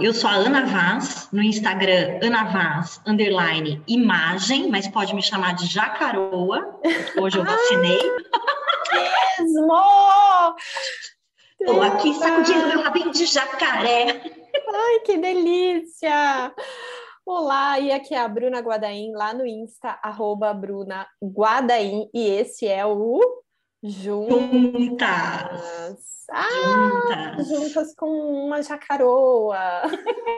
eu sou a Ana Vaz, no Instagram, Ana Vaz, underline, imagem, mas pode me chamar de Jacaroa, hoje eu vacinei. Mesmo! Estou aqui sacudindo meu rabinho de jacaré. Ai, que delícia! Olá, e aqui é a Bruna Guadaim, lá no Insta, arroba Bruna Guadaim, e esse é o Juntas. Ah, juntas. juntas com uma jacaroa.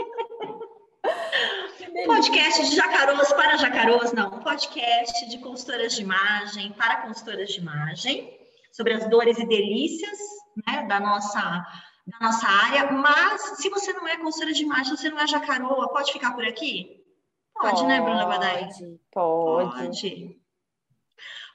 podcast de jacaroas para jacaroas, não. podcast de consultoras de imagem para consultoras de imagem, sobre as dores e delícias né, da nossa da nossa área, mas se você não é consultora de imagem, você não é jacaroa, pode ficar por aqui? Pode, pode né, Bruna Badai? Pode. Pode.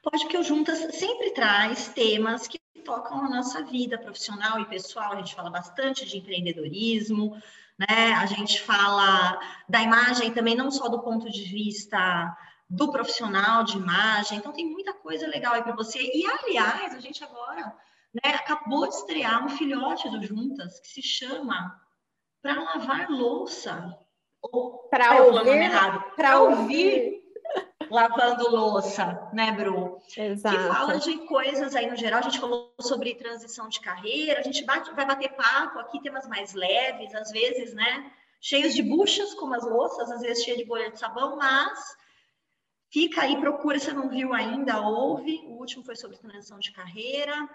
Pode, porque o Juntas sempre traz temas que tocam a nossa vida profissional e pessoal. A gente fala bastante de empreendedorismo, né? A gente fala da imagem também, não só do ponto de vista do profissional de imagem. Então, tem muita coisa legal aí para você. E, aliás, a gente agora né, acabou de estrear um filhote do Juntas que se chama Para Lavar Louça. Para ouvir, para ouvir lavando louça, né, Bru? Exato. Que fala de coisas aí no geral. A gente falou sobre transição de carreira, a gente bate, vai bater papo aqui, temas mais leves, às vezes, né? Cheios de buchas, como as louças, às vezes cheia de bolha de sabão, mas fica aí, procura, se não viu ainda, ouve. O último foi sobre transição de carreira.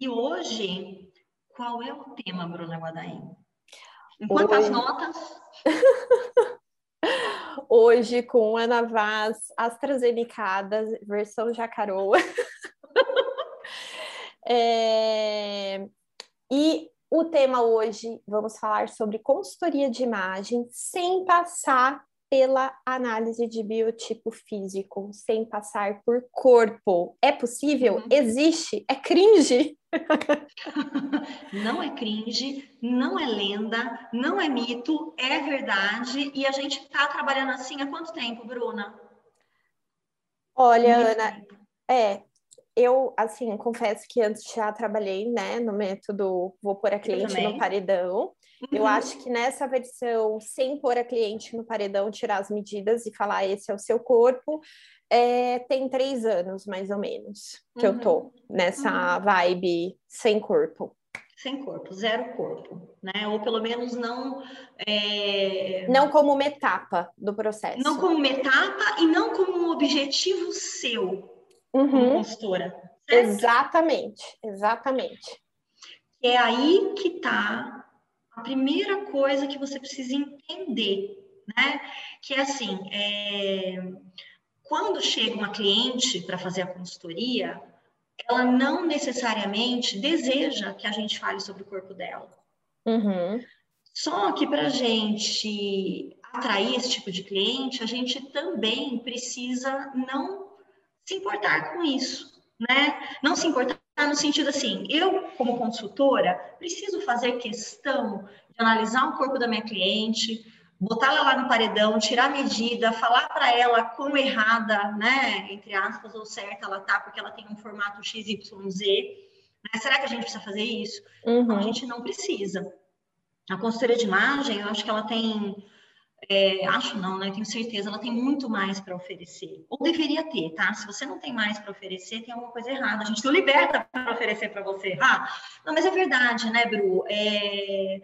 E hoje, qual é o tema, Bruna Guadaim? Em quantas Oi. notas? Hoje com Ana Vaz, AstraZeneca, versão jacaroa. é... E o tema hoje, vamos falar sobre consultoria de imagem sem passar pela análise de biotipo físico, sem passar por corpo. É possível? Uhum. Existe? É cringe? não é cringe, não é lenda, não é mito, é verdade. E a gente está trabalhando assim há quanto tempo, Bruna? Olha, Muito Ana, tempo. é, eu, assim, confesso que antes já trabalhei, né, no método vou pôr a cliente no paredão. Uhum. Eu acho que nessa versão, sem pôr a cliente no paredão, tirar as medidas e falar esse é o seu corpo, é, tem três anos, mais ou menos, que uhum. eu tô uhum. nessa uhum. vibe sem corpo. Sem corpo, zero corpo, né? Ou pelo menos não. É... Não como uma etapa do processo. Não como uma etapa e não como um objetivo seu, uhum. consultora. Exatamente, exatamente. É aí que está a primeira coisa que você precisa entender, né? Que é assim, é quando chega uma cliente para fazer a consultoria, ela não necessariamente deseja que a gente fale sobre o corpo dela. Uhum. Só que para a gente atrair esse tipo de cliente, a gente também precisa não se importar com isso, né? Não se importar no sentido assim, eu, como consultora, preciso fazer questão de analisar o corpo da minha cliente, botar ela lá no paredão, tirar a medida, falar para ela quão errada, né, entre aspas, ou certa ela tá, porque ela tem um formato XYZ. Né? Será que a gente precisa fazer isso? Uhum. Não, a gente não precisa. A consultoria de imagem, eu acho que ela tem, é, acho não, né? Tenho certeza, ela tem muito mais para oferecer. Ou deveria ter, tá? Se você não tem mais para oferecer, tem alguma coisa errada. A gente não liberta para oferecer para você. Ah, não, mas é verdade, né, Bru? É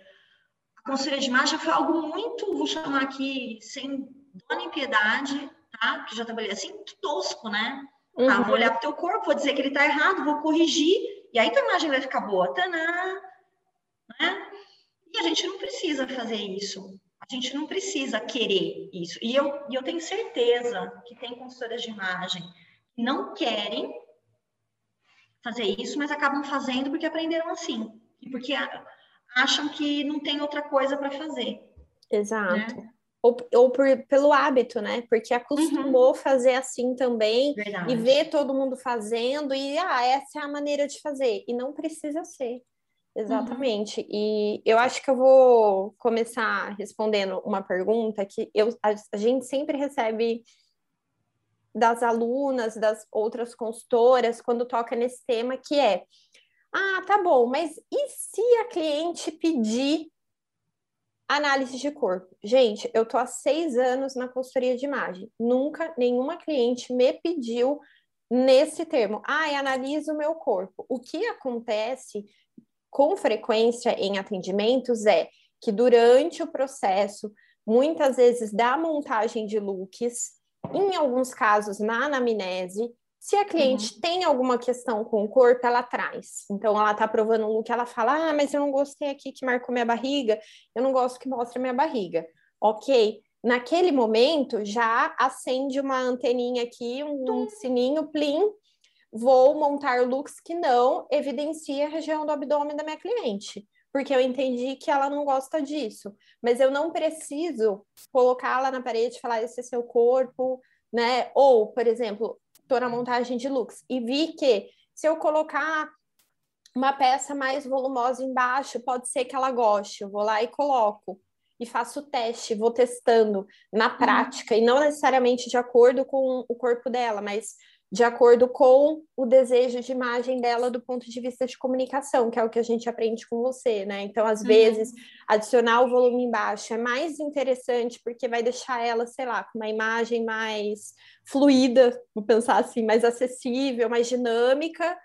conselho de imagem foi algo muito, vou chamar aqui, sem dó nem piedade, tá? Que já trabalhei assim, tosco, né? Uhum. Tá, vou olhar pro teu corpo, vou dizer que ele tá errado, vou corrigir, e aí tua imagem vai ficar boa. Tanã, né? E a gente não precisa fazer isso. A gente não precisa querer isso. E eu, e eu tenho certeza que tem consultoras de imagem que não querem fazer isso, mas acabam fazendo porque aprenderam assim. E porque acham que não tem outra coisa para fazer. Exato. Né? Ou, ou por, pelo hábito, né? Porque acostumou uhum. fazer assim também Verdade. e ver todo mundo fazendo e ah, essa é a maneira de fazer. E não precisa ser. Exatamente. Uhum. E eu acho que eu vou começar respondendo uma pergunta que eu, a, a gente sempre recebe das alunas, das outras consultoras, quando toca nesse tema, que é ah, tá bom, mas e se a cliente pedir Análise de corpo. Gente, eu tô há seis anos na consultoria de imagem. Nunca nenhuma cliente me pediu nesse termo. Ah, analisa o meu corpo. O que acontece com frequência em atendimentos é que durante o processo, muitas vezes da montagem de looks, em alguns casos na anamnese, se a cliente uhum. tem alguma questão com o corpo, ela traz. Então, ela tá provando um look, ela fala: Ah, mas eu não gostei aqui que marcou minha barriga, eu não gosto que mostre minha barriga. Ok. Naquele momento, já acende uma anteninha aqui, um, um sininho, plim. Vou montar looks que não evidencia a região do abdômen da minha cliente porque eu entendi que ela não gosta disso. Mas eu não preciso colocá-la na parede e falar esse é seu corpo, né? Ou, por exemplo, estou na montagem de looks e vi que se eu colocar uma peça mais volumosa embaixo, pode ser que ela goste. Eu vou lá e coloco e faço o teste, vou testando na uhum. prática, e não necessariamente de acordo com o corpo dela, mas de acordo com o desejo de imagem dela do ponto de vista de comunicação, que é o que a gente aprende com você, né? Então, às uhum. vezes, adicionar o volume embaixo é mais interessante porque vai deixar ela, sei lá, com uma imagem mais fluida, vou pensar assim, mais acessível, mais dinâmica,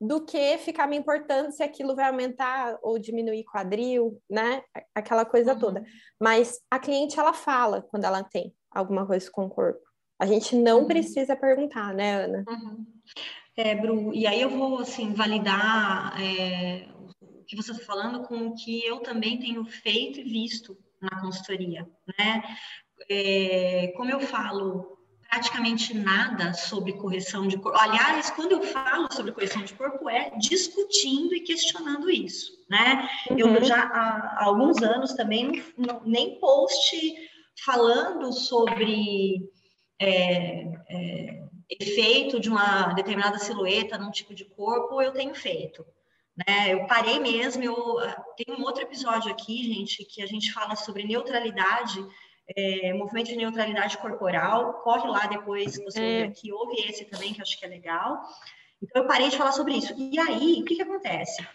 do que ficar me importando se aquilo vai aumentar ou diminuir quadril, né? Aquela coisa uhum. toda. Mas a cliente, ela fala quando ela tem alguma coisa com o corpo. A gente não uhum. precisa perguntar, né, Ana? Uhum. É, Bru, e aí eu vou, assim, validar é, o que você está falando com o que eu também tenho feito e visto na consultoria, né? É, como eu falo praticamente nada sobre correção de corpo. Aliás, quando eu falo sobre correção de corpo, é discutindo e questionando isso, né? Uhum. Eu já há, há, alguns anos também não, nem post falando sobre é, é, efeito de uma determinada silhueta num tipo de corpo, eu tenho feito. Né? Eu parei mesmo, eu tem um outro episódio aqui, gente, que a gente fala sobre neutralidade, é, movimento de neutralidade corporal. Corre lá depois, se você é. aqui, ouve esse também, que eu acho que é legal. Então, eu parei de falar sobre isso. E aí, o que, que acontece?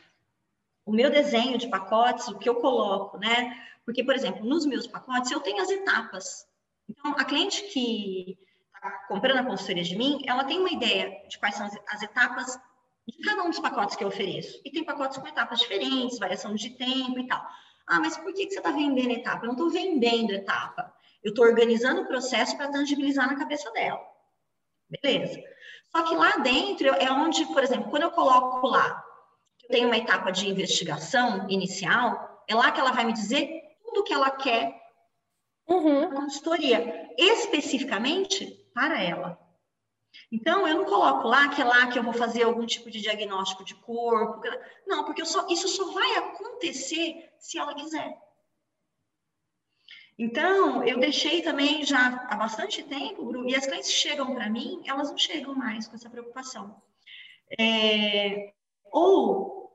O meu desenho de pacotes, o que eu coloco, né? Porque, por exemplo, nos meus pacotes, eu tenho as etapas então, a cliente que está comprando a consultoria de mim, ela tem uma ideia de quais são as etapas de cada um dos pacotes que eu ofereço. E tem pacotes com etapas diferentes, variação de tempo e tal. Ah, mas por que, você está vendendo etapa? Eu não estou vendendo etapa. Eu estou organizando o processo para tangibilizar na cabeça dela. Beleza. Só que lá dentro é onde, por exemplo, quando eu coloco lá, eu tenho uma etapa de investigação inicial, é lá que ela vai me dizer tudo o que ela quer uhum. consultoria, especificamente para ela. Então, eu não coloco lá que é lá que eu vou fazer algum tipo de diagnóstico de corpo. Não, porque só, isso só vai acontecer se ela quiser. Então, eu deixei também já há bastante tempo, e as clientes chegam para mim, elas não chegam mais com essa preocupação. É, ou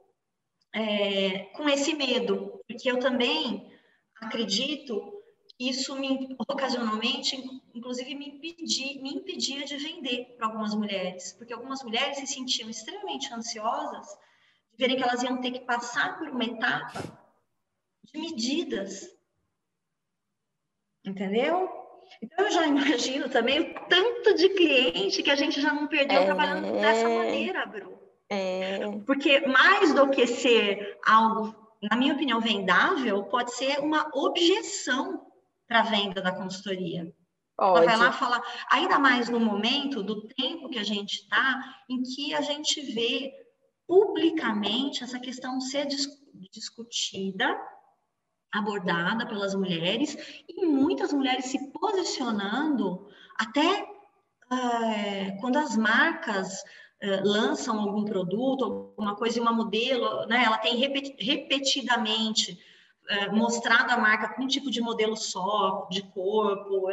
é, com esse medo, porque eu também acredito isso me ocasionalmente, inclusive, me, impedi, me impedia de vender para algumas mulheres, porque algumas mulheres se sentiam extremamente ansiosas de verem que elas iam ter que passar por uma etapa de medidas. Entendeu? Então, eu já imagino também o tanto de cliente que a gente já não perdeu é... trabalhando dessa maneira, Bru. É... Porque mais do que ser algo, na minha opinião, vendável, pode ser uma objeção para a venda da consultoria. Pode. Ela vai lá falar, ainda mais no momento do tempo que a gente está, em que a gente vê publicamente essa questão ser dis discutida, abordada pelas mulheres, e muitas mulheres se posicionando até é, quando as marcas é, lançam algum produto, alguma coisa, uma modelo, né, ela tem repetidamente mostrado a marca com um tipo de modelo só, de corpo,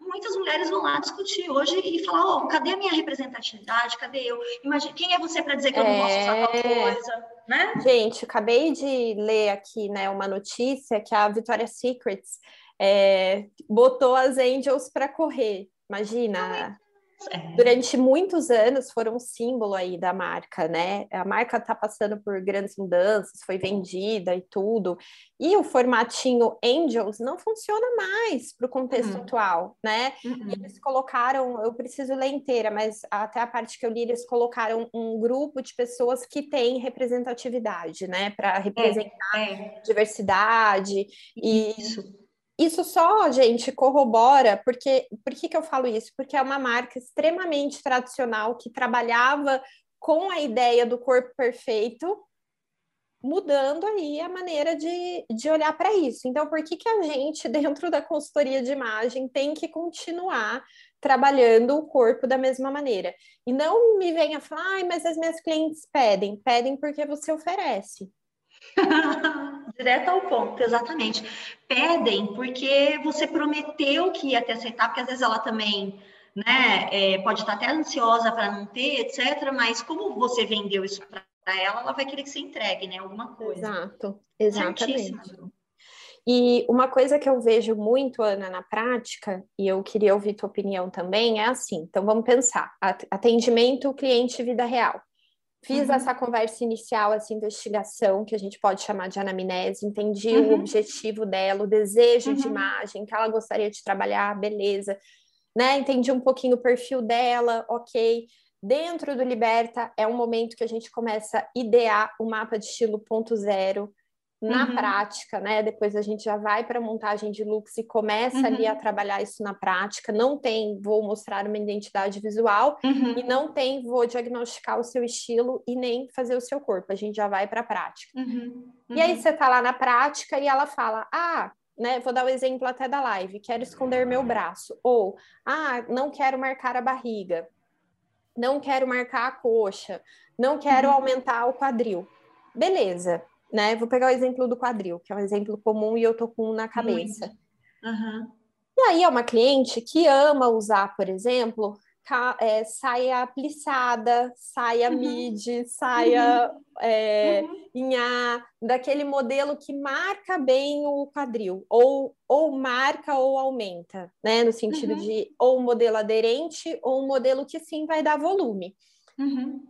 muitas mulheres vão lá discutir hoje e falar, ó, oh, cadê a minha representatividade? Cadê eu? Imagina, quem é você para dizer que eu não posso usar tal é. coisa? Né? Gente, acabei de ler aqui né, uma notícia que a Victoria's Secrets é, botou as Angels para correr. Imagina. É. durante muitos anos foram um símbolo aí da marca, né? A marca está passando por grandes mudanças, foi vendida e tudo, e o formatinho Angels não funciona mais para o contexto uhum. atual, né? Uhum. E eles colocaram, eu preciso ler inteira, mas até a parte que eu li, eles colocaram um grupo de pessoas que têm representatividade, né? Para representar é, é. diversidade e isso só, gente, corrobora, porque por que, que eu falo isso? Porque é uma marca extremamente tradicional que trabalhava com a ideia do corpo perfeito, mudando aí a maneira de, de olhar para isso. Então, por que, que a gente, dentro da consultoria de imagem, tem que continuar trabalhando o corpo da mesma maneira? E não me venha falar, mas as minhas clientes pedem. Pedem porque você oferece. Direto ao ponto, exatamente. Pedem porque você prometeu que ia te aceitar, porque às vezes ela também né, é, pode estar até ansiosa para não ter, etc. Mas como você vendeu isso para ela, ela vai querer que você entregue, né? Alguma coisa. Exato, exatamente. E uma coisa que eu vejo muito, Ana, na prática, e eu queria ouvir tua opinião também, é assim: então vamos pensar, atendimento cliente vida real. Fiz uhum. essa conversa inicial, essa investigação, que a gente pode chamar de anamnese, entendi uhum. o objetivo dela, o desejo uhum. de imagem, que ela gostaria de trabalhar, beleza. Né? Entendi um pouquinho o perfil dela, ok. Dentro do Liberta é um momento que a gente começa a idear o mapa de estilo ponto zero, na uhum. prática, né? Depois a gente já vai para a montagem de looks e começa uhum. ali a trabalhar isso na prática. Não tem, vou mostrar uma identidade visual uhum. e não tem, vou diagnosticar o seu estilo e nem fazer o seu corpo. A gente já vai para a prática. Uhum. E aí uhum. você tá lá na prática e ela fala: "Ah, né, vou dar o um exemplo até da live, quero esconder meu braço ou ah, não quero marcar a barriga. Não quero marcar a coxa, não quero uhum. aumentar o quadril. Beleza né? Vou pegar o exemplo do quadril, que é um exemplo comum e eu tô com um na cabeça. Uhum. E aí é uma cliente que ama usar, por exemplo, é, saia plissada, saia uhum. mid, saia uhum. É, uhum. em A, daquele modelo que marca bem o quadril, ou, ou marca ou aumenta, né? No sentido uhum. de ou um modelo aderente ou um modelo que sim vai dar volume. Uhum.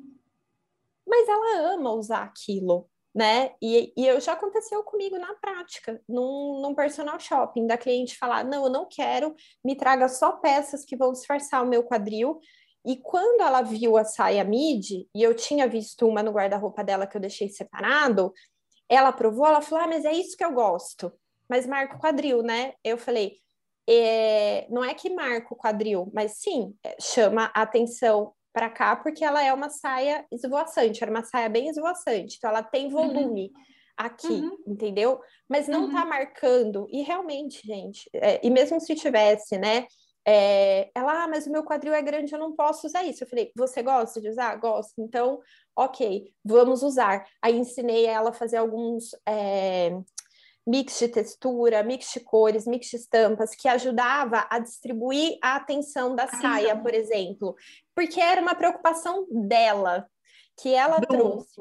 Mas ela ama usar aquilo né? E, e eu já aconteceu comigo na prática, num, num personal shopping, da cliente falar: não, eu não quero, me traga só peças que vão disfarçar o meu quadril. E quando ela viu a saia mid, e eu tinha visto uma no guarda-roupa dela que eu deixei separado, ela provou, ela falou: ah, mas é isso que eu gosto, mas marca o quadril, né? Eu falei. É, não é que marca o quadril, mas sim, é, chama a atenção para cá, porque ela é uma saia esvoaçante, era uma saia bem esvoaçante, então ela tem uhum. volume uhum. aqui, uhum. entendeu? Mas não tá uhum. marcando, e realmente, gente, é, e mesmo se tivesse, né? É, ela, ah, mas o meu quadril é grande, eu não posso usar isso. Eu falei, você gosta de usar? Gosto. Então, ok, vamos usar. Aí ensinei ela a fazer alguns é, mix de textura, mix de cores, mix de estampas, que ajudava a distribuir a atenção da saia, por exemplo, porque era uma preocupação dela, que ela trouxe.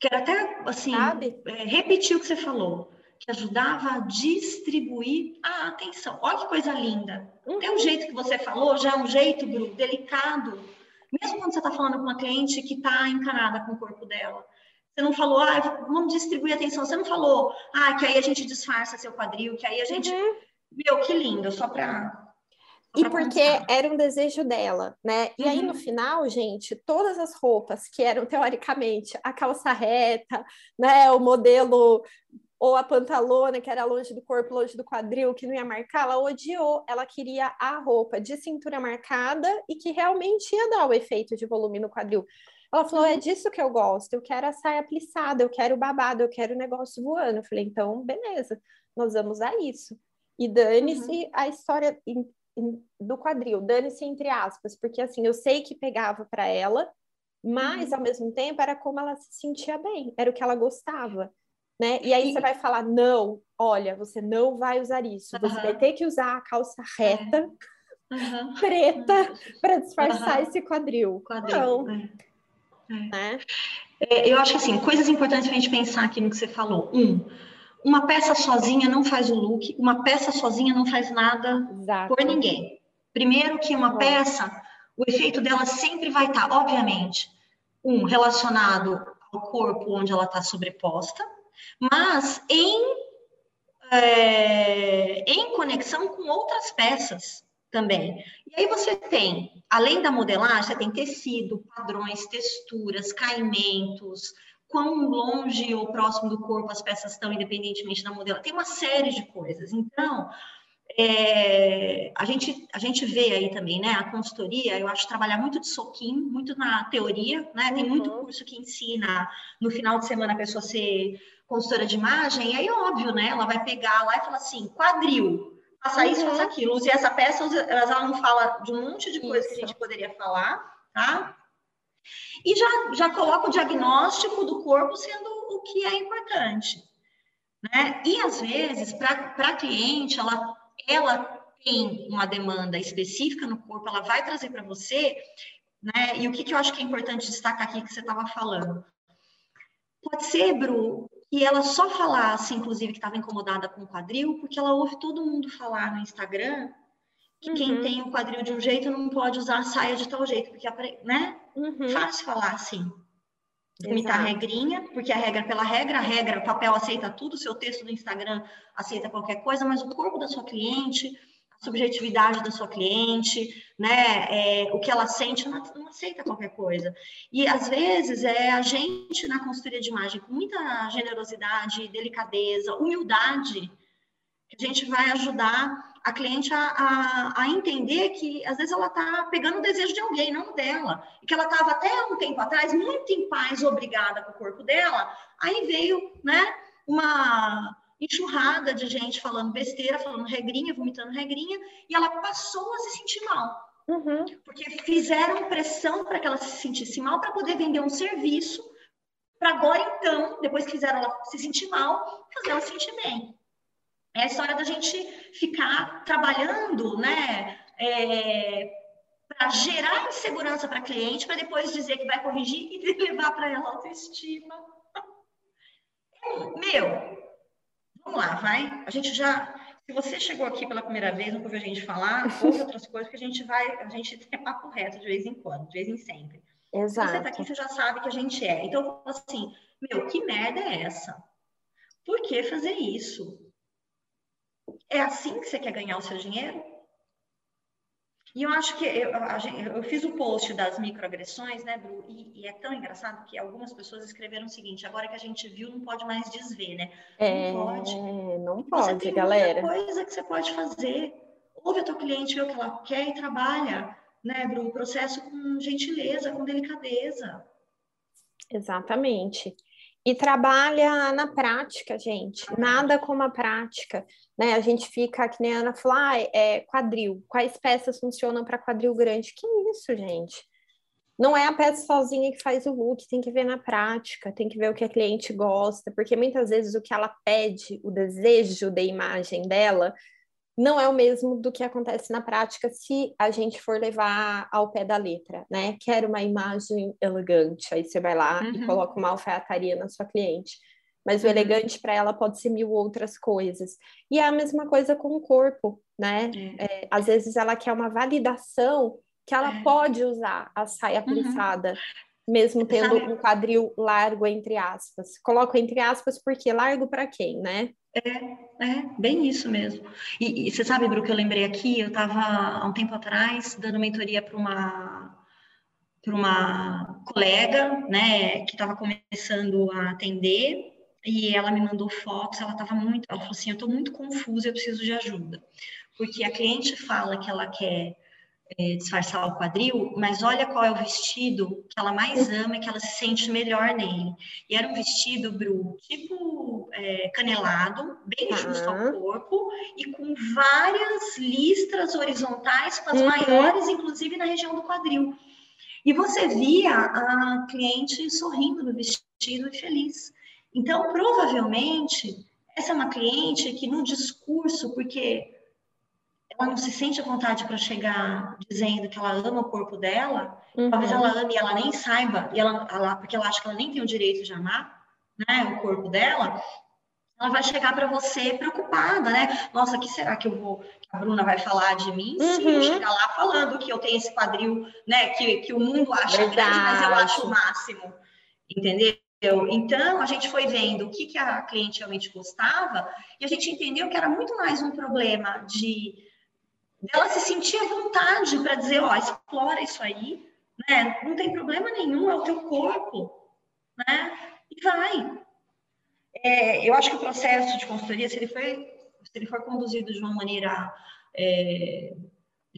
Quero até, assim, é, repetir o que você falou, que ajudava a distribuir a atenção. Olha que coisa linda. Uhum. Tem um jeito que você falou, já é um jeito, Bru, delicado, mesmo quando você está falando com uma cliente que está encanada com o corpo dela você não falou, ah, vamos distribuir atenção. Você não falou, ah, que aí a gente disfarça seu quadril, que aí a gente. Uhum. Meu, que lindo, só para. E porque era um desejo dela, né? E uhum. aí no uhum. final, gente, todas as roupas que eram teoricamente a calça reta, né, o modelo ou a pantalona que era longe do corpo, longe do quadril, que não ia marcar, ela odiou. Ela queria a roupa de cintura marcada e que realmente ia dar o efeito de volume no quadril. Ela falou: é disso que eu gosto, eu quero a saia plissada, eu quero o babado, eu quero o negócio voando. Eu falei: então, beleza, nós vamos a isso. E dane-se uhum. a história in, in, do quadril, dane-se entre aspas, porque assim, eu sei que pegava para ela, mas uhum. ao mesmo tempo era como ela se sentia bem, era o que ela gostava. Né? E aí e... você vai falar: não, olha, você não vai usar isso, uhum. você vai ter que usar a calça reta. É. preta para disfarçar esse quadril. quadril. Não. É. Né? É, eu acho que assim, coisas importantes para a gente pensar aqui no que você falou. Um, uma peça sozinha não faz o look, uma peça sozinha não faz nada Exato. por ninguém. Primeiro que uma peça, o efeito dela sempre vai estar, obviamente, um relacionado ao corpo onde ela está sobreposta, mas em, é, em conexão com outras peças também. E aí você tem, além da modelagem, você tem tecido, padrões, texturas, caimentos, quão longe ou próximo do corpo as peças estão, independentemente da modelagem. Tem uma série de coisas. Então, é, a, gente, a gente vê aí também, né? A consultoria, eu acho trabalhar muito de soquinho, muito na teoria, né? Tem muito uhum. curso que ensina no final de semana a pessoa ser consultora de imagem, e aí, óbvio, né? Ela vai pegar lá e falar assim: quadril, faça uhum. isso, faça aquilo, use essa peça, use... ela não fala de um monte de coisa que a gente poderia falar, tá? E já, já coloca o diagnóstico do corpo sendo o que é importante. Né? E às vezes, para a cliente, ela ela tem uma demanda específica no corpo, ela vai trazer para você, né? E o que, que eu acho que é importante destacar aqui que você estava falando? Pode ser, Bru, que ela só falasse, inclusive, que estava incomodada com o quadril, porque ela ouve todo mundo falar no Instagram que uhum. quem tem o quadril de um jeito não pode usar a saia de tal jeito, porque, né? Uhum. Fácil falar assim. Limitar a regrinha, porque a regra é pela regra, a regra, o papel aceita tudo, o seu texto do Instagram aceita qualquer coisa, mas o corpo da sua cliente, subjetividade da sua cliente, né, é, o que ela sente, não, não, aceita qualquer coisa. E às vezes é a gente na consultoria de imagem, com muita generosidade, delicadeza, humildade, que a gente vai ajudar a cliente a, a, a, entender que às vezes ela está pegando o desejo de alguém, não dela. E que ela estava até um tempo atrás muito em paz, obrigada com o corpo dela. Aí veio, né, uma enxurrada de gente falando besteira, falando regrinha, vomitando regrinha, e ela passou a se sentir mal. Uhum. Porque fizeram pressão para que ela se sentisse mal para poder vender um serviço, para agora então, depois que fizeram ela se sentir mal, fazer ela se sentir bem. É a história da gente ficar trabalhando, né? É, para gerar insegurança para cliente, para depois dizer que vai corrigir e levar para ela autoestima. Meu, vamos lá, vai. A gente já, se você chegou aqui pela primeira vez, nunca ouviu a gente falar, ouve outras coisas que a gente vai, a gente tem papo reto de vez em quando, de vez em sempre. Exato. Se você está aqui, você já sabe que a gente é. Então, eu falo assim, meu, que merda é essa? Por que fazer isso? É assim que você quer ganhar o seu dinheiro? E eu acho que eu, eu fiz o um post das microagressões, né, Bru? E, e, é tão engraçado que algumas pessoas escreveram o seguinte: agora que a gente viu, não pode mais desver, né? É, não pode. Não pode, você galera. Muita coisa que você pode fazer. Ouve a tua cliente, vê o que ela quer e trabalha, né, Bru? O processo com gentileza, com delicadeza. Exatamente. E trabalha na prática, gente. Nada como a prática. Né? A gente fica, que nem a Ana falou, ah, é quadril. Quais peças funcionam para quadril grande? Que isso, gente? Não é a peça sozinha que faz o look, tem que ver na prática, tem que ver o que a cliente gosta, porque muitas vezes o que ela pede, o desejo da imagem dela, não é o mesmo do que acontece na prática se a gente for levar ao pé da letra, né? Quero uma imagem elegante, aí você vai lá uhum. e coloca uma alfaiataria na sua cliente. Mas o uhum. elegante para ela pode ser mil outras coisas. E é a mesma coisa com o corpo, né? É. É, às vezes ela quer uma validação que ela é. pode usar a saia uhum. plissada, uhum. mesmo tendo um quadril largo, entre aspas. Coloco entre aspas porque largo para quem, né? É, é, bem isso mesmo. E, e você sabe, Bru, que eu lembrei aqui, eu estava há um tempo atrás dando mentoria para uma para uma colega, né, que estava começando a atender, e ela me mandou fotos, ela estava muito, ela falou assim, eu estou muito confusa, eu preciso de ajuda, porque a cliente fala que ela quer é, disfarçar o quadril, mas olha qual é o vestido que ela mais ama e que ela se sente melhor nele. E era um vestido, Bru, tipo é, canelado, bem uhum. justo ao corpo e com várias listras horizontais, com as uhum. maiores, inclusive na região do quadril. E você via a cliente sorrindo no vestido e feliz. Então, provavelmente, essa é uma cliente que no discurso, porque ela não se sente à vontade para chegar dizendo que ela ama o corpo dela, uhum. talvez ela ame e ela nem saiba, e ela, ela, porque ela acha que ela nem tem o direito de amar né, o corpo dela, ela vai chegar para você preocupada, né? Nossa, que será que eu vou, que a Bruna vai falar de mim? Uhum. Sim, chegar lá falando que eu tenho esse quadril, né? Que, que o mundo acha Verdade. grande, mas eu acho o máximo, entendeu? Então, a gente foi vendo o que, que a cliente realmente gostava e a gente entendeu que era muito mais um problema de ela se sentir à vontade para dizer, ó, explora isso aí, né? Não tem problema nenhum, é o teu corpo, né? E vai. É, eu acho que o processo de consultoria, se ele, foi, se ele for conduzido de uma maneira é,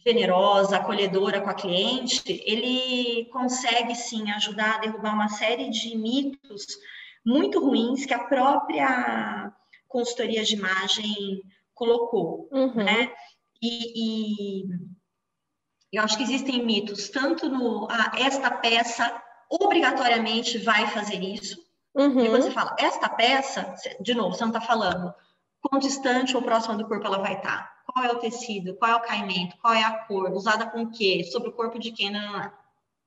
generosa, acolhedora com a cliente, ele consegue sim ajudar a derrubar uma série de mitos muito ruins que a própria consultoria de imagem colocou, uhum. né? E, e, eu acho que existem mitos tanto no ah, esta peça obrigatoriamente vai fazer isso, Uhum. E você fala, esta peça, de novo, você não está falando quão distante ou próxima do corpo ela vai estar. Tá. Qual é o tecido, qual é o caimento, qual é a cor, usada com o quê, sobre o corpo de quem, não, é,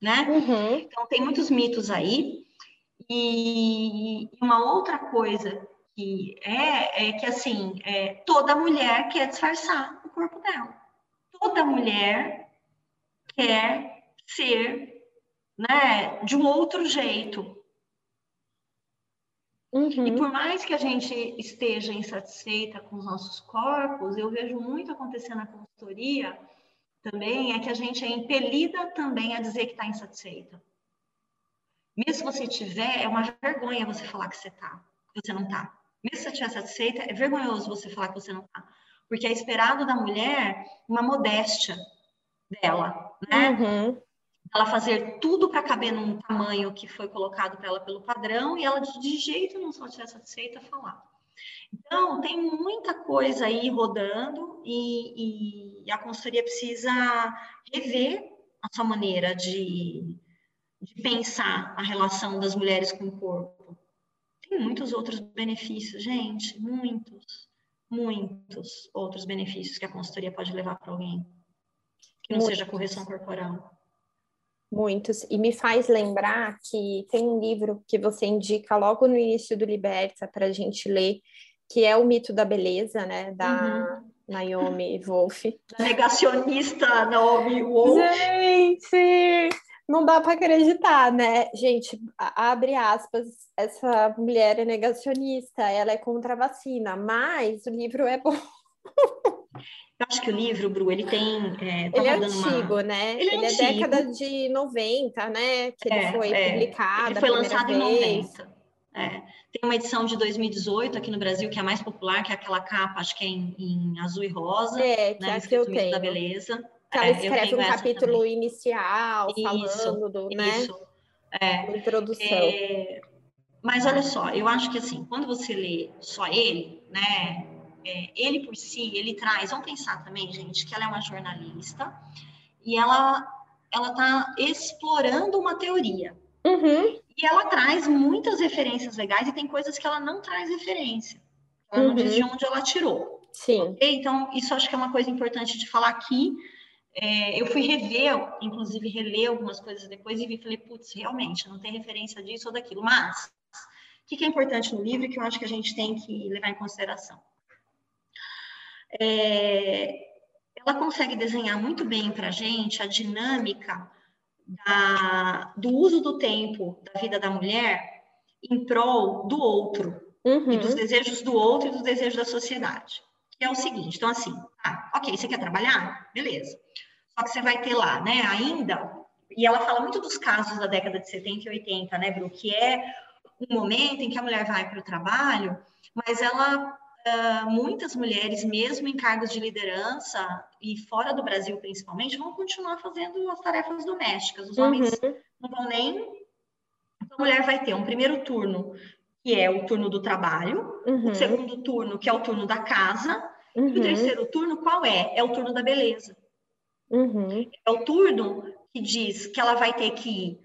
né? Uhum. Então, tem muitos mitos aí. E uma outra coisa que é, é que, assim, é, toda mulher quer disfarçar o corpo dela. Toda mulher quer ser, né, de um outro jeito. Uhum. E por mais que a gente esteja insatisfeita com os nossos corpos, eu vejo muito acontecer na consultoria também, é que a gente é impelida também a dizer que está insatisfeita. Mesmo se você tiver, é uma vergonha você falar que você está, que você não está. Mesmo se você estiver satisfeita, é vergonhoso você falar que você não está. Porque é esperado da mulher uma modéstia dela, né? Uhum ela fazer tudo para caber num tamanho que foi colocado para ela pelo padrão e ela de jeito não só estiver satisfeita falar. Então, tem muita coisa aí rodando e, e, a consultoria precisa rever a sua maneira de, de pensar a relação das mulheres com o corpo. Tem muitos outros benefícios, gente, muitos, muitos outros benefícios que a consultoria pode levar para alguém, que não muitos. seja correção corporal. Muitos. E me faz lembrar que tem um livro que você indica logo no início do Liberta para a gente ler, que é o mito da beleza, né? Da uhum. Naomi Wolf. Negacionista Naomi Wolf. Gente, não dá para acreditar, né? Gente, abre aspas, essa mulher é negacionista, ela é contra a vacina, mas o livro é bom. Eu acho que o livro, Bru, ele tem. É, ele é antigo, uma... né? Ele, é ele é, é década de 90, né? Que ele é, foi é. publicado. Ele foi lançado vez. em 90. É. Tem uma edição de 2018 aqui no Brasil, que é a mais popular, que é aquela capa, acho que é em, em azul e rosa. É, que né? é que eu tenho. da beleza. Que ela escreve um capítulo também. inicial, isso, falando do, né? Isso. É, introdução. mas olha só, eu acho que assim, quando você lê só ele, né? é, ele por si, ele traz, vamos pensar também, gente, que ela é uma jornalista e ela ela está explorando uma teoria. Uhum. E ela traz muitas referências legais e tem coisas que ela não traz referência. Ela uhum. não diz de onde ela tirou. Sim. Okay? Então, isso acho que é uma coisa importante de falar aqui. É, eu fui rever, inclusive reler algumas coisas depois e vi, falei, putz, realmente, não tem referência disso ou daquilo. Mas, o que, que é importante no livro que eu acho que a gente tem que levar em consideração? é, ela consegue desenhar muito bem para a gente a dinâmica da, do uso do tempo da vida da mulher em prol do outro uhum. e dos desejos do outro e dos desejos da sociedade. Que é o seguinte, então assim, ah, ok, você quer trabalhar? Beleza. Só que você vai ter lá, né, ainda, e ela fala muito dos casos da década de 70 e 80, né, Bru, que é um momento em que a mulher vai para o trabalho, mas ela muitas mulheres, mesmo em cargos de liderança e fora do Brasil principalmente, vão continuar fazendo as tarefas domésticas. Os homens uhum. não vão nem. Então, a mulher vai ter um primeiro turno, que é o turno do trabalho, uhum. o segundo turno, que é o turno da casa, uhum. e o terceiro turno, qual é? É o turno da beleza. Uhum. É o turno que diz que ela vai ter que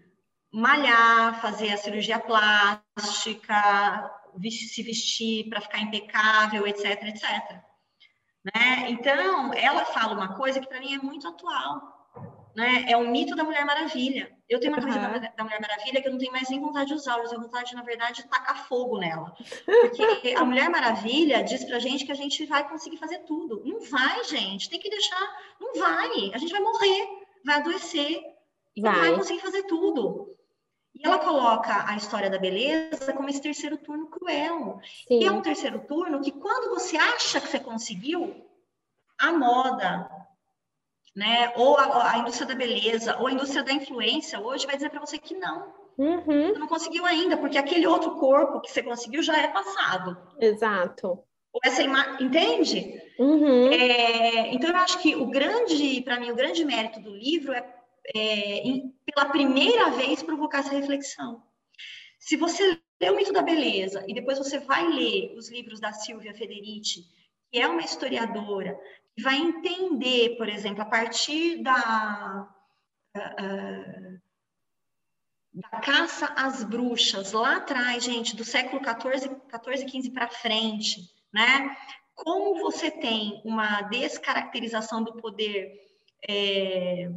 malhar, fazer a cirurgia plástica, se vestir para ficar impecável, etc, etc. Né? Então, ela fala uma coisa que para mim é muito atual. Né? É o mito da Mulher Maravilha. Eu tenho uma uhum. camisa da, da, Mulher Maravilha que eu não tenho mais nem vontade de usar, eu tenho vontade, na verdade, de tacar fogo nela. Porque a Mulher Maravilha diz pra gente que a gente vai conseguir fazer tudo. Não vai, gente. Tem que deixar. Não vai. A gente vai morrer, vai adoecer. Vai. Não vai conseguir fazer tudo. E ela coloca a história da beleza como esse terceiro turno cruel. Sim. E é um terceiro turno que, quando você acha que você conseguiu, a moda, né? Ou a, a, indústria da beleza, ou a indústria da influência hoje vai dizer para você que não. Uhum. Você não conseguiu ainda, porque aquele outro corpo que você conseguiu já é passado. Exato. Ou essa ima... Entende? Uhum. É, então, eu acho que o grande, para mim, o grande mérito do livro é, é em, pela primeira vez, provocar essa reflexão. Se você lê o Mito da Beleza e depois você vai ler os livros da Silvia Federici, que é uma historiadora vai entender, por exemplo, a partir da, uh, da caça às bruxas, lá atrás, gente, do século 14, 14 15 para frente, né? Como você tem uma descaracterização do poder é,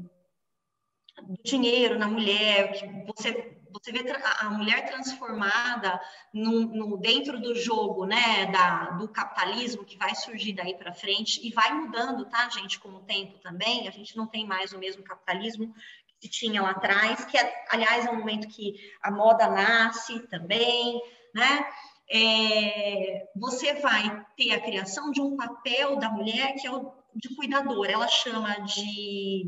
do dinheiro na mulher, que você você vê a mulher transformada no, no, dentro do jogo, né, da, do capitalismo que vai surgir daí para frente e vai mudando, tá, gente, com o tempo também. A gente não tem mais o mesmo capitalismo que tinha lá atrás, que é, aliás é um momento que a moda nasce também, né? É, você vai ter a criação de um papel da mulher que é o de cuidadora. Ela chama de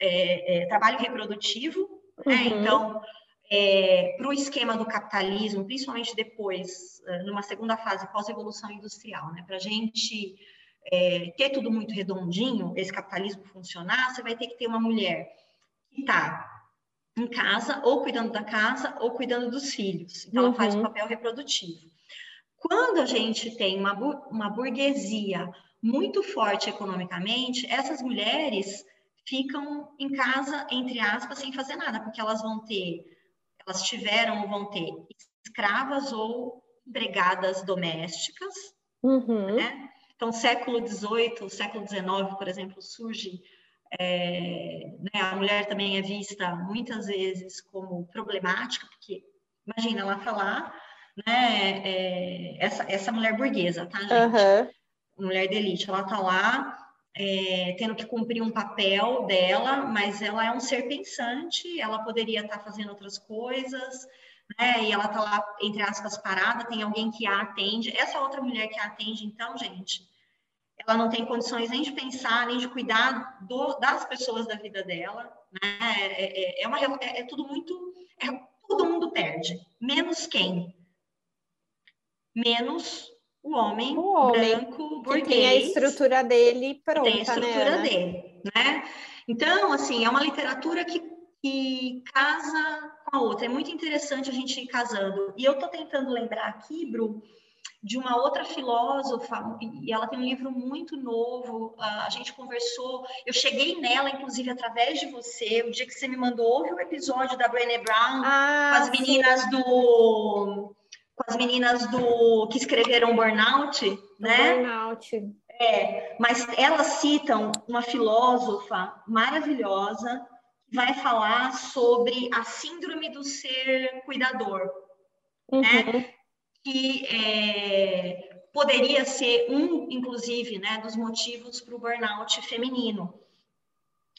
é, é, trabalho reprodutivo, né? uhum. né? Então é, para o esquema do capitalismo, principalmente depois, é, numa segunda fase pós-evolução industrial, né? para a gente é, ter tudo muito redondinho, esse capitalismo funcionar, você vai ter que ter uma mulher que está em casa, ou cuidando da casa, ou cuidando dos filhos. Então, uhum. ela faz um uhum. papel reprodutivo. Quando a gente tem uma, uma burguesia muito forte economicamente, essas mulheres ficam em casa, entre aspas, sem fazer nada, porque elas vão ter elas tiveram ou vão ter escravas ou empregadas domésticas, uhum. né? Então, século XVIII, século XIX, por exemplo, surge é, né, a mulher também é vista muitas vezes como problemática, porque imagina ela falar, né, é, essa, essa mulher burguesa, tá, gente? Uhum. Mulher de elite, ela tá lá é, tendo que cumprir um papel dela, mas ela é um ser pensante, ela poderia estar tá fazendo outras coisas, né? E ela está lá, entre aspas, parada, tem alguém que a atende. Essa outra mulher que a atende, então, gente, ela não tem condições nem de pensar, nem de cuidar do, das pessoas da vida dela, né? É, é, é uma, é, é tudo muito. É, todo mundo perde, menos quem? Menos o homem, o homem branco, burguês. Que tem a estrutura dele pronta, Tem a estrutura né? dele, né? Então, assim, é uma literatura que, que casa com a outra. É muito interessante a gente ir casando. E eu estou tentando lembrar aqui, Bru, de uma outra filósofa, e ela tem um livro muito novo, a gente conversou, eu cheguei nela, inclusive, através de você, o dia que você me mandou, houve um episódio da Brené Brown, ah, com as meninas sim. do com as meninas do que escreveram Burnout, né? Burnout. É, mas elas citam uma filósofa maravilhosa que vai falar sobre a síndrome do ser cuidador, né? uhum. né? Que é, poderia ser um, inclusive, né, dos motivos para o burnout feminino.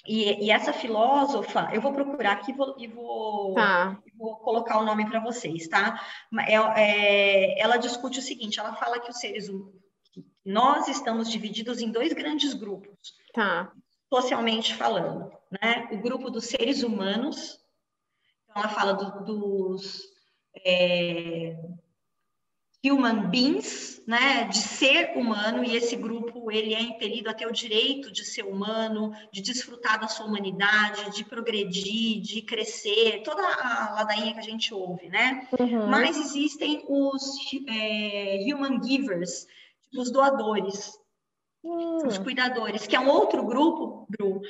E, e, essa filósofa, eu vou procurar aqui vou, e vou, tá. vou colocar o nome para vocês, tá? É, é, ela discute o seguinte: ela fala que os seres humanos, nós estamos divididos em dois grandes grupos, tá. socialmente falando, né? O grupo dos seres humanos, então ela fala do, dos é, human beings, né, de ser humano, e esse grupo ele é impelido a ter o direito de ser humano, de desfrutar da sua humanidade, de progredir, de crescer, toda a ladainha que a gente ouve, né? Uhum. Mas existem os é, human givers, tipo, os doadores, uhum. os cuidadores, que é um outro grupo, Bru,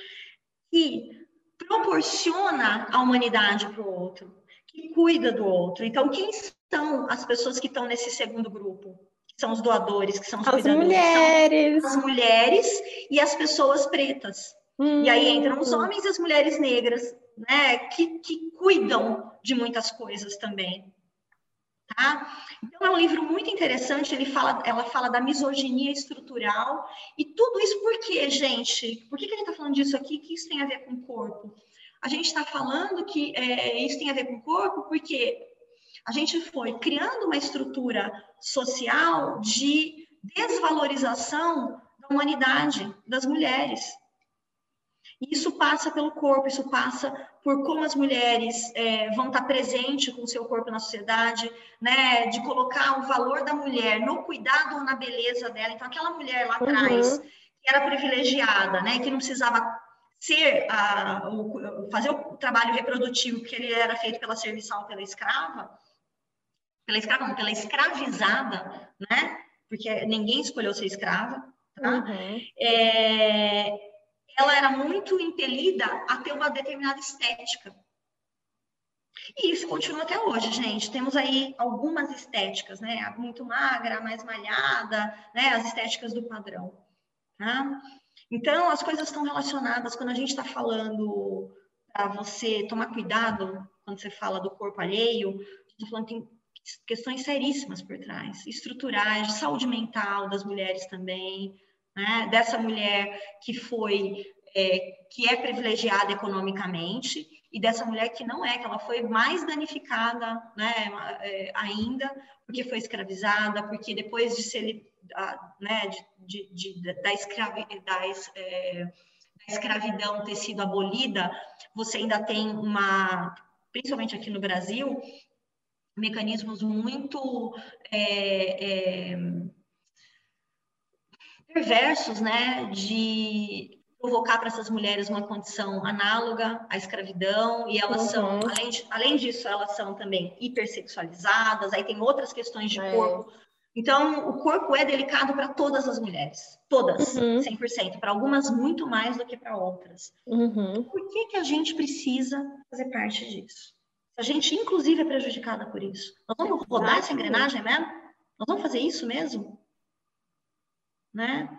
que proporciona a humanidade para o outro, que cuida do outro. Então, quem são as pessoas que estão nesse segundo grupo? Que são os doadores, que são os as mulheres. as mulheres e as pessoas pretas. Hum. E aí entram os homens e as mulheres negras, né, que, que cuidam de muitas coisas também. Tá? Então é um livro muito interessante, ele fala, ela fala da misoginia estrutural e tudo isso por quê, gente? Por que, que a gente está falando disso aqui? Que isso tem a ver com o corpo? A gente está falando que é, isso tem a ver com o corpo porque a gente foi criando uma estrutura social de desvalorização da humanidade das mulheres. E isso passa pelo corpo, isso passa por como as mulheres é, vão estar presentes com o seu corpo na sociedade, né? De colocar o valor da mulher no cuidado ou na beleza dela. Então, aquela mulher lá atrás, uhum. que era privilegiada, né? Que não precisava ser a, o, fazer o trabalho reprodutivo que ele era feito pela serviçal, pela escrava, pela escrava, não, pela escravizada, né? Porque ninguém escolheu ser escrava, tá? Uhum. É, ela era muito impelida a ter uma determinada estética. E isso continua até hoje, gente. Temos aí algumas estéticas, né? A muito magra, a mais malhada, né? As estéticas do padrão. Tá? Então, as coisas estão relacionadas. Quando a gente está falando para você tomar cuidado, quando você fala do corpo alheio, está falando que tem questões seríssimas por trás, estruturais, de saúde mental das mulheres também, né? dessa mulher que foi, é, que é privilegiada economicamente e dessa mulher que não é, que ela foi mais danificada, né, é, ainda, porque foi escravizada, porque depois de ser, né, de, de, de da, escravi, da, é, da escravidão ter sido abolida, você ainda tem uma, principalmente aqui no Brasil, mecanismos muito é, é, perversos, né, de provocar para essas mulheres uma condição análoga à escravidão, e elas uhum. são, além, de, além disso, elas são também hipersexualizadas, aí tem outras questões de é. corpo. Então, o corpo é delicado para todas as mulheres, todas, uhum. 100%, para algumas muito mais do que para outras. Uhum. Por que, que a gente precisa fazer parte disso? A gente, inclusive, é prejudicada por isso. Nós vamos rodar essa engrenagem mesmo? Nós vamos fazer isso mesmo? Né?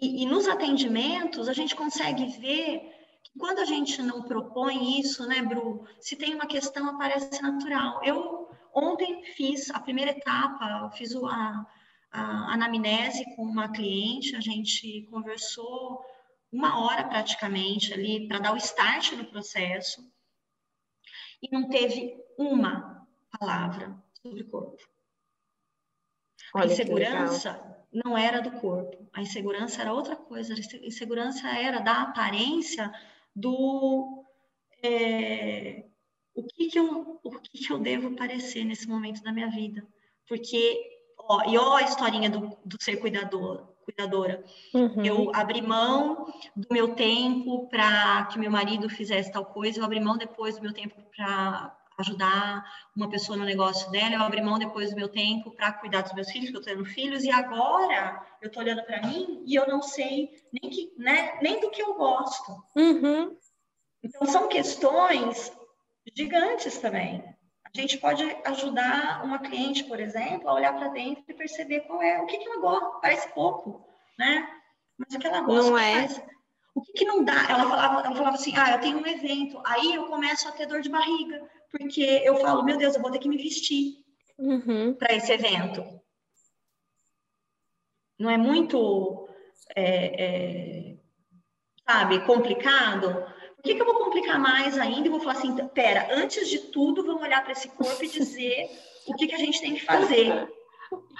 E, e nos atendimentos, a gente consegue ver que quando a gente não propõe isso, né, Bru? Se tem uma questão, aparece natural. Eu ontem fiz a primeira etapa, fiz a, a anamnese com uma cliente, a gente conversou uma hora praticamente ali para dar o start no processo e não teve uma palavra sobre o corpo. Olha a insegurança não era do corpo, a insegurança era outra coisa, a insegurança era da aparência do é, o que que eu o que que eu devo parecer nesse momento da minha vida, porque ó, e ó a historinha do, do ser cuidador, cuidadora. Uhum. Eu abri mão do meu tempo para que meu marido fizesse tal coisa, eu abri mão depois do meu tempo para ajudar uma pessoa no negócio dela, eu abri mão depois do meu tempo para cuidar dos meus filhos, que eu estou tendo filhos, e agora eu estou olhando para mim e eu não sei nem, que, né, nem do que eu gosto. Uhum. Então, são questões gigantes também. A gente pode ajudar uma cliente, por exemplo, a olhar para dentro e perceber qual é, o que, que ela gosta, parece pouco, né? Mas o que ela gosta, não é. Faz, o que, que não dá? Ela falava, ela falava assim, ah, eu tenho um evento, aí eu começo a ter dor de barriga, porque eu falo, meu Deus, eu vou ter que me vestir uhum. para esse evento. Não é muito, é, é, sabe, complicado? Por que, que eu vou complicar mais ainda e vou falar assim, pera, antes de tudo, vamos olhar para esse corpo e dizer o que, que a gente tem que fazer.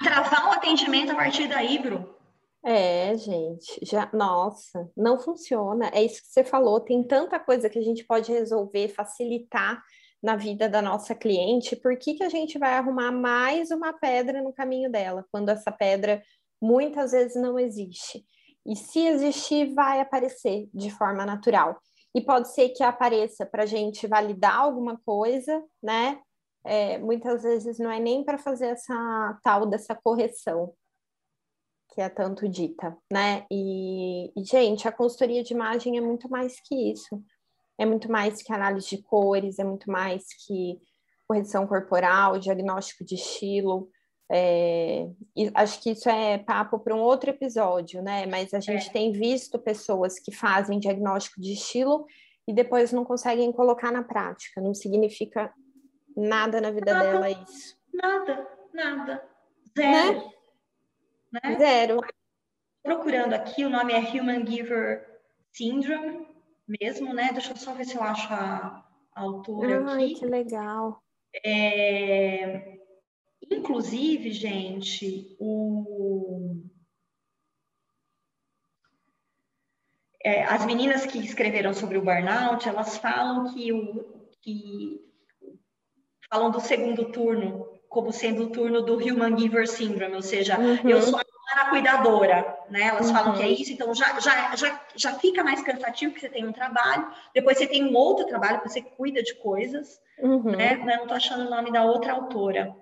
Travar o um atendimento a partir daí, Bru. É, gente, já, nossa, não funciona. É isso que você falou, tem tanta coisa que a gente pode resolver, facilitar na vida da nossa cliente, por que, que a gente vai arrumar mais uma pedra no caminho dela, quando essa pedra muitas vezes não existe? E se existir, vai aparecer de forma natural. E pode ser que apareça para a gente validar alguma coisa, né? É, muitas vezes não é nem para fazer essa tal dessa correção que é tanto dita, né? E, e, gente, a consultoria de imagem é muito mais que isso é muito mais que análise de cores, é muito mais que correção corporal, diagnóstico de estilo. É, acho que isso é papo para um outro episódio, né? Mas a gente é. tem visto pessoas que fazem diagnóstico de estilo e depois não conseguem colocar na prática. Não significa nada na vida nada, dela isso. Nada, nada. Zero. Né? Né? Zero. Procurando aqui, o nome é Human Giver Syndrome mesmo, né? Deixa eu só ver se eu acho a, a autora Ai, aqui. que legal. É, inclusive, gente, o, é, as meninas que escreveram sobre o burnout, elas falam que o que falam do segundo turno como sendo o turno do Human Giver Syndrome, ou seja, uhum. eu sou a cuidadora, né? Elas uhum. falam que é isso, então já, já, já, já fica mais cansativo que você tem um trabalho, depois você tem um outro trabalho, você cuida de coisas, uhum. né? Eu não estou achando o nome da outra autora.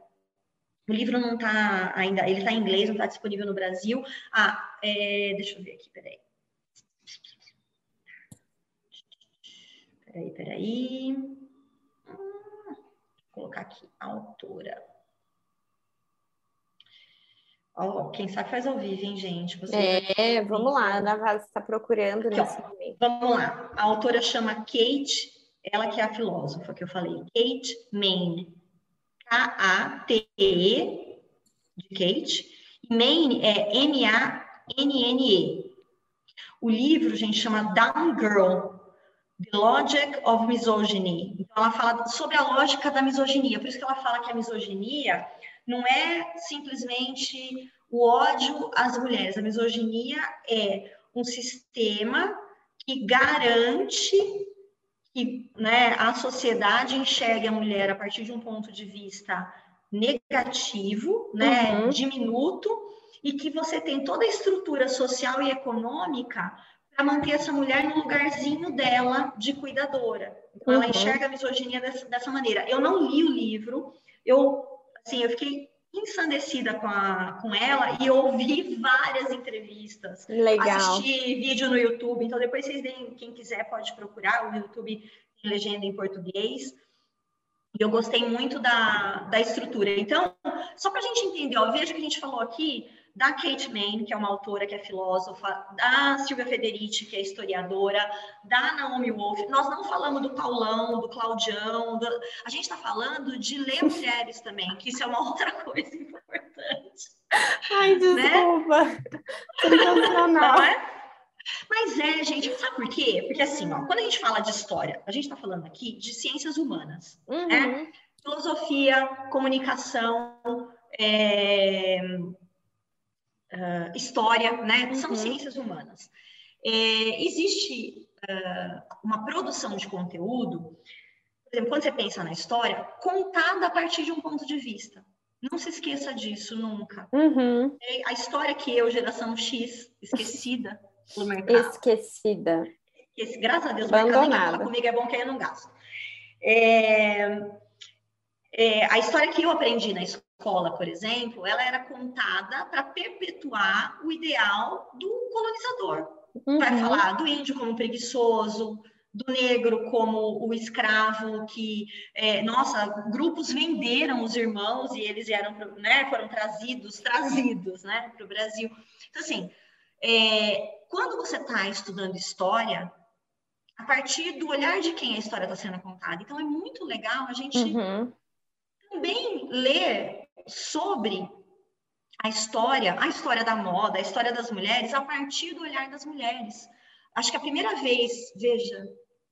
O livro não está ainda, ele está em inglês, não está disponível no Brasil. Ah, é, deixa eu ver aqui, peraí. Peraí, peraí. Hum, vou colocar aqui, autora. Oh, quem sabe faz ao vivo, hein, gente? Você é, vamos lá, Ana Vaz está procurando Aqui, nesse ó, momento. Vamos lá. A autora chama Kate, ela que é a filósofa que eu falei, Kate Maine. K-A-T-E, de Kate. E Maine é M-A-N-N-E. O livro, gente, chama Down Girl, The Logic of Misogyny. Então, ela fala sobre a lógica da misoginia. Por isso que ela fala que a misoginia não é simplesmente o ódio às mulheres. A misoginia é um sistema que garante que né, a sociedade enxergue a mulher a partir de um ponto de vista negativo, né, uhum. diminuto, e que você tem toda a estrutura social e econômica para manter essa mulher no lugarzinho dela de cuidadora. Então, uhum. ela enxerga a misoginia dessa, dessa maneira. Eu não li o livro, eu assim, eu fiquei ensandecida com, a, com ela e ouvi várias entrevistas. Legal. Assisti vídeo no YouTube, então depois vocês deem, quem quiser pode procurar, o YouTube tem legenda em português. E eu gostei muito da, da estrutura. Então, só para a gente entender, ó, veja que a gente falou aqui da Kate Mann, que é uma autora, que é filósofa, da Silvia Federici, que é historiadora, da Naomi Wolf. Nós não falamos do Paulão, do Claudião, do... a gente está falando de ler mulheres também, que isso é uma outra coisa importante. Ai, desculpa. Né? Sensacional. É? Mas é, gente, sabe por quê? Porque assim, ó, quando a gente fala de história, a gente está falando aqui de ciências humanas, né? uhum. né? Filosofia, comunicação, é uh, história, né? São uhum. ciências humanas. É, existe uh, uma produção de conteúdo, por exemplo, quando você pensa na história, contada a partir de um ponto de vista. Não se esqueça disso nunca. Uhum. É a história que eu, geração X, esquecida pelo mercado. Esquecida. Esse, graças a Deus, Abandonada. o mercado comigo é bom que eu não gasto. É, é, a história que eu aprendi na escola, por exemplo, ela era contada para perpetuar o ideal do colonizador. Uhum. Vai falar do índio como preguiçoso, do negro como o escravo que, é, nossa, grupos venderam os irmãos e eles eram, né, foram trazidos, trazidos, né, para o Brasil. Então, assim, é, quando você está estudando história, a partir do olhar de quem a história está sendo contada. Então, é muito legal a gente uhum também ler sobre a história, a história da moda, a história das mulheres, a partir do olhar das mulheres. Acho que a primeira vez, veja,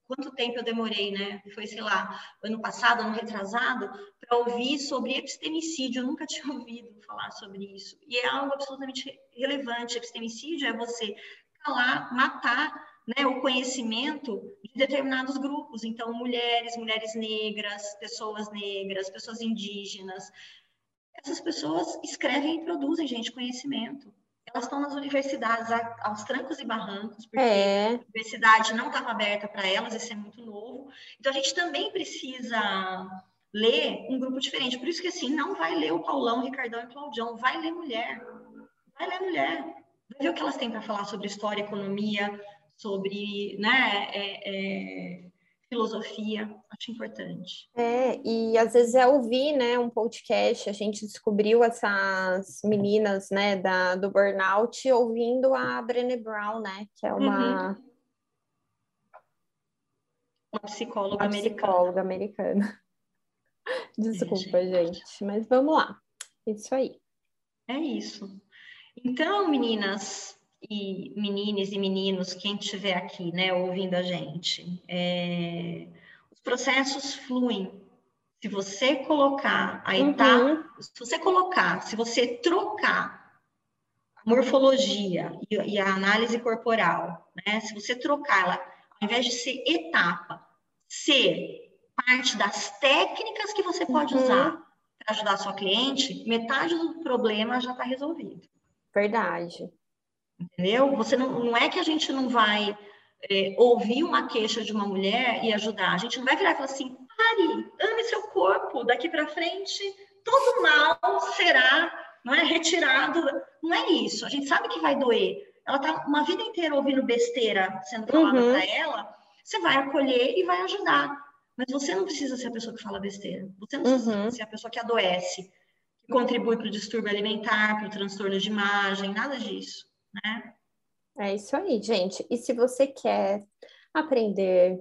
quanto tempo eu demorei, né? Foi, sei lá, ano passado, ano retrasado, para ouvir sobre epistemicídio. Eu nunca tinha ouvido falar sobre isso. E é algo absolutamente relevante. Epistemicídio é você calar, matar né, o conhecimento de determinados grupos. Então, mulheres, mulheres negras, pessoas negras, pessoas indígenas. Essas pessoas escrevem e produzem, gente, conhecimento. Elas estão nas universidades aos trancos e barrancos, porque é. a universidade não estava aberta para elas, isso é muito novo. Então, a gente também precisa ler um grupo diferente. Por isso que, assim, não vai ler o Paulão, o Ricardão e o Claudião, vai ler mulher. Vai ler mulher. Vai ver o que elas têm para falar sobre história, economia, sobre né, é, é, filosofia, acho importante. É, e às vezes é ouvir, né, um podcast, a gente descobriu essas meninas, né, da, do burnout ouvindo a Brené Brown, né, que é uma... Uhum. Uma psicóloga uma americana. psicóloga americana. Desculpa, é, gente. gente, mas vamos lá. Isso aí. É isso. Então, meninas, e meninas e meninos, quem estiver aqui, né, ouvindo a gente, é, os processos fluem. Se você colocar a uhum. etapa, se você colocar, se você trocar a morfologia e, e a análise corporal, né, se você trocar ela, ao invés de ser etapa, ser parte das técnicas que você pode uhum. usar para ajudar a sua cliente, metade do problema já está resolvido. Verdade. Entendeu? Você não, não é que a gente não vai é, ouvir uma queixa de uma mulher e ajudar. A gente não vai virar e falar assim: pare, ame seu corpo, daqui para frente todo mal será não é, retirado. Não é isso. A gente sabe que vai doer. Ela tá uma vida inteira ouvindo besteira sendo falada uhum. para ela. Você vai acolher e vai ajudar. Mas você não precisa ser a pessoa que fala besteira. Você não precisa uhum. ser a pessoa que adoece, que contribui para o distúrbio alimentar, para o transtorno de imagem, nada disso né? É isso aí, gente. E se você quer aprender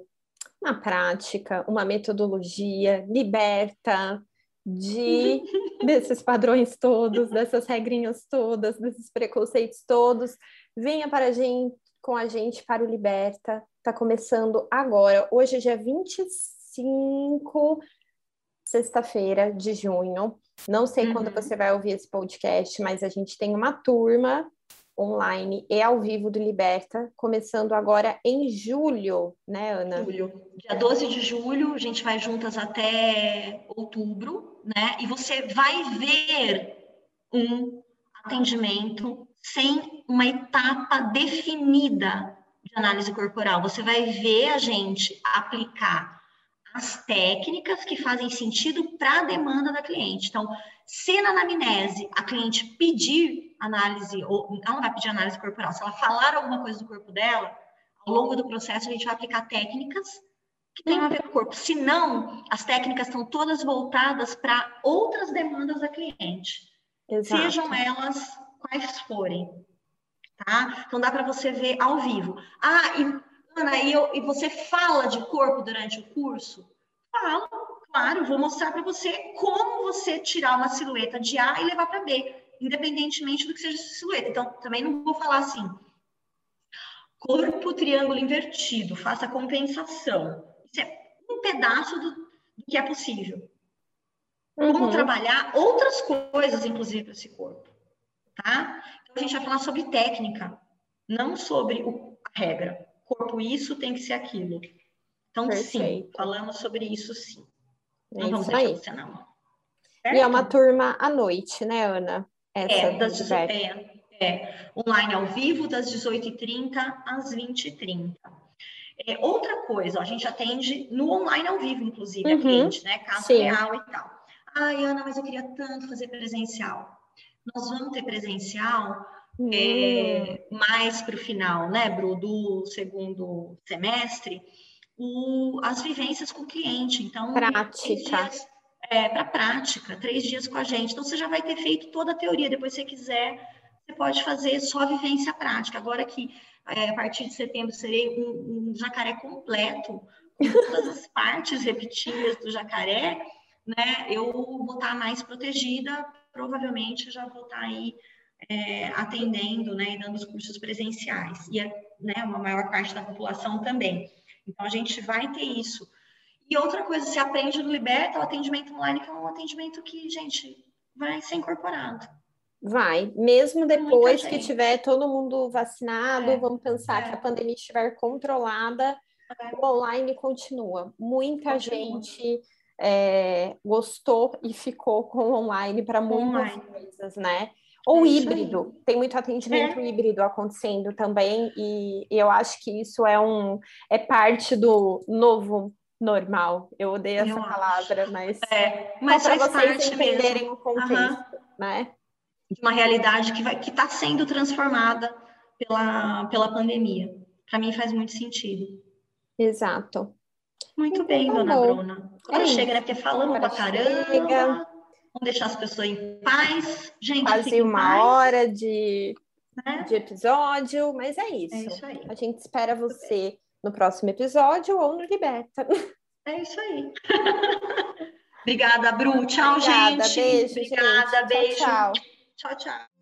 na prática, uma metodologia liberta de desses padrões todos, dessas regrinhas todas, desses preconceitos todos, venha para a gente com a gente para o Liberta. Tá começando agora. Hoje é dia 25, sexta-feira de junho. Não sei uhum. quando você vai ouvir esse podcast, mas a gente tem uma turma online e ao vivo do Liberta, começando agora em julho, né, Ana? Julho. Dia 12 de julho, a gente vai juntas até outubro, né? E você vai ver um atendimento sem uma etapa definida de análise corporal. Você vai ver a gente aplicar as técnicas que fazem sentido para a demanda da cliente. Então, se na anamnese a cliente pedir análise, ou ela não vai pedir análise corporal, se ela falar alguma coisa do corpo dela, ao longo do processo a gente vai aplicar técnicas que tenham a ver com o corpo. Se não, as técnicas estão todas voltadas para outras demandas da cliente, Exato. sejam elas quais forem. Tá? Então dá para você ver ao vivo. Ah, e Ana, e, eu, e você fala de corpo durante o curso? Falo, claro, vou mostrar para você como você tirar uma silhueta de A e levar para B, independentemente do que seja silhueta. Então, também não vou falar assim, corpo triângulo invertido, faça compensação. Isso é um pedaço do, do que é possível. Uhum. Como trabalhar outras coisas, inclusive, para esse corpo. Tá? Então, a gente vai falar sobre técnica, não sobre o, a regra corpo isso tem que ser aquilo. Então, Perfeito. sim, falamos sobre isso sim. Não é vamos deixar você não. Certo? E é uma turma à noite, né, Ana? Essa é, das, é, é, online ao vivo, das 18h30 às 20h30. É, outra coisa, ó, a gente atende no online ao vivo, inclusive, uhum. a cliente, né? Caso Sim. real e tal. Ai, Ana, mas eu queria tanto fazer presencial. Nós vamos ter presencial é, mais para o final, né, Bru, do segundo semestre, o, as vivências com o cliente. Então, prática. É, para prática, três dias com a gente. Então, você já vai ter feito toda a teoria. Depois, se você quiser, você pode fazer só a vivência prática. Agora que é, a partir de setembro serei um, um jacaré completo, com todas as partes repetidas do jacaré, né? Eu vou estar mais protegida, provavelmente já vou estar aí é, atendendo né, e dando os cursos presenciais, e né, uma maior parte da população também. Então, a gente vai ter isso. E outra coisa, se aprende no Liberta, o atendimento online, que é um atendimento que, gente, vai ser incorporado. Vai, mesmo depois que tiver todo mundo vacinado, é, vamos pensar é. que a pandemia estiver controlada, é. o online continua. Muita continua. gente é, gostou e ficou com o online para muitas coisas, né? Ou é híbrido, tem muito atendimento é. híbrido acontecendo também, e eu acho que isso é um é parte do novo normal. Eu odeio essa eu palavra, acho. mas, é, mas para vocês entenderem mesmo. o contexto, uhum. né? De uma realidade que vai que está sendo transformada pela, pela pandemia. Para mim faz muito sentido. Exato. Muito então, bem, tá dona bom. Bruna. Agora é chega, né? Porque falamos pra caramba. Chega. Vamos deixar as pessoas em paz. Gente, quase uma paz. hora de, né? de episódio, mas é isso. É isso aí. A gente espera você. No próximo episódio ou no Liberta. É isso aí. Obrigada, Bru. Tchau, Obrigada, gente. Beijo, Obrigada, gente. beijo. Tchau, tchau. tchau, tchau.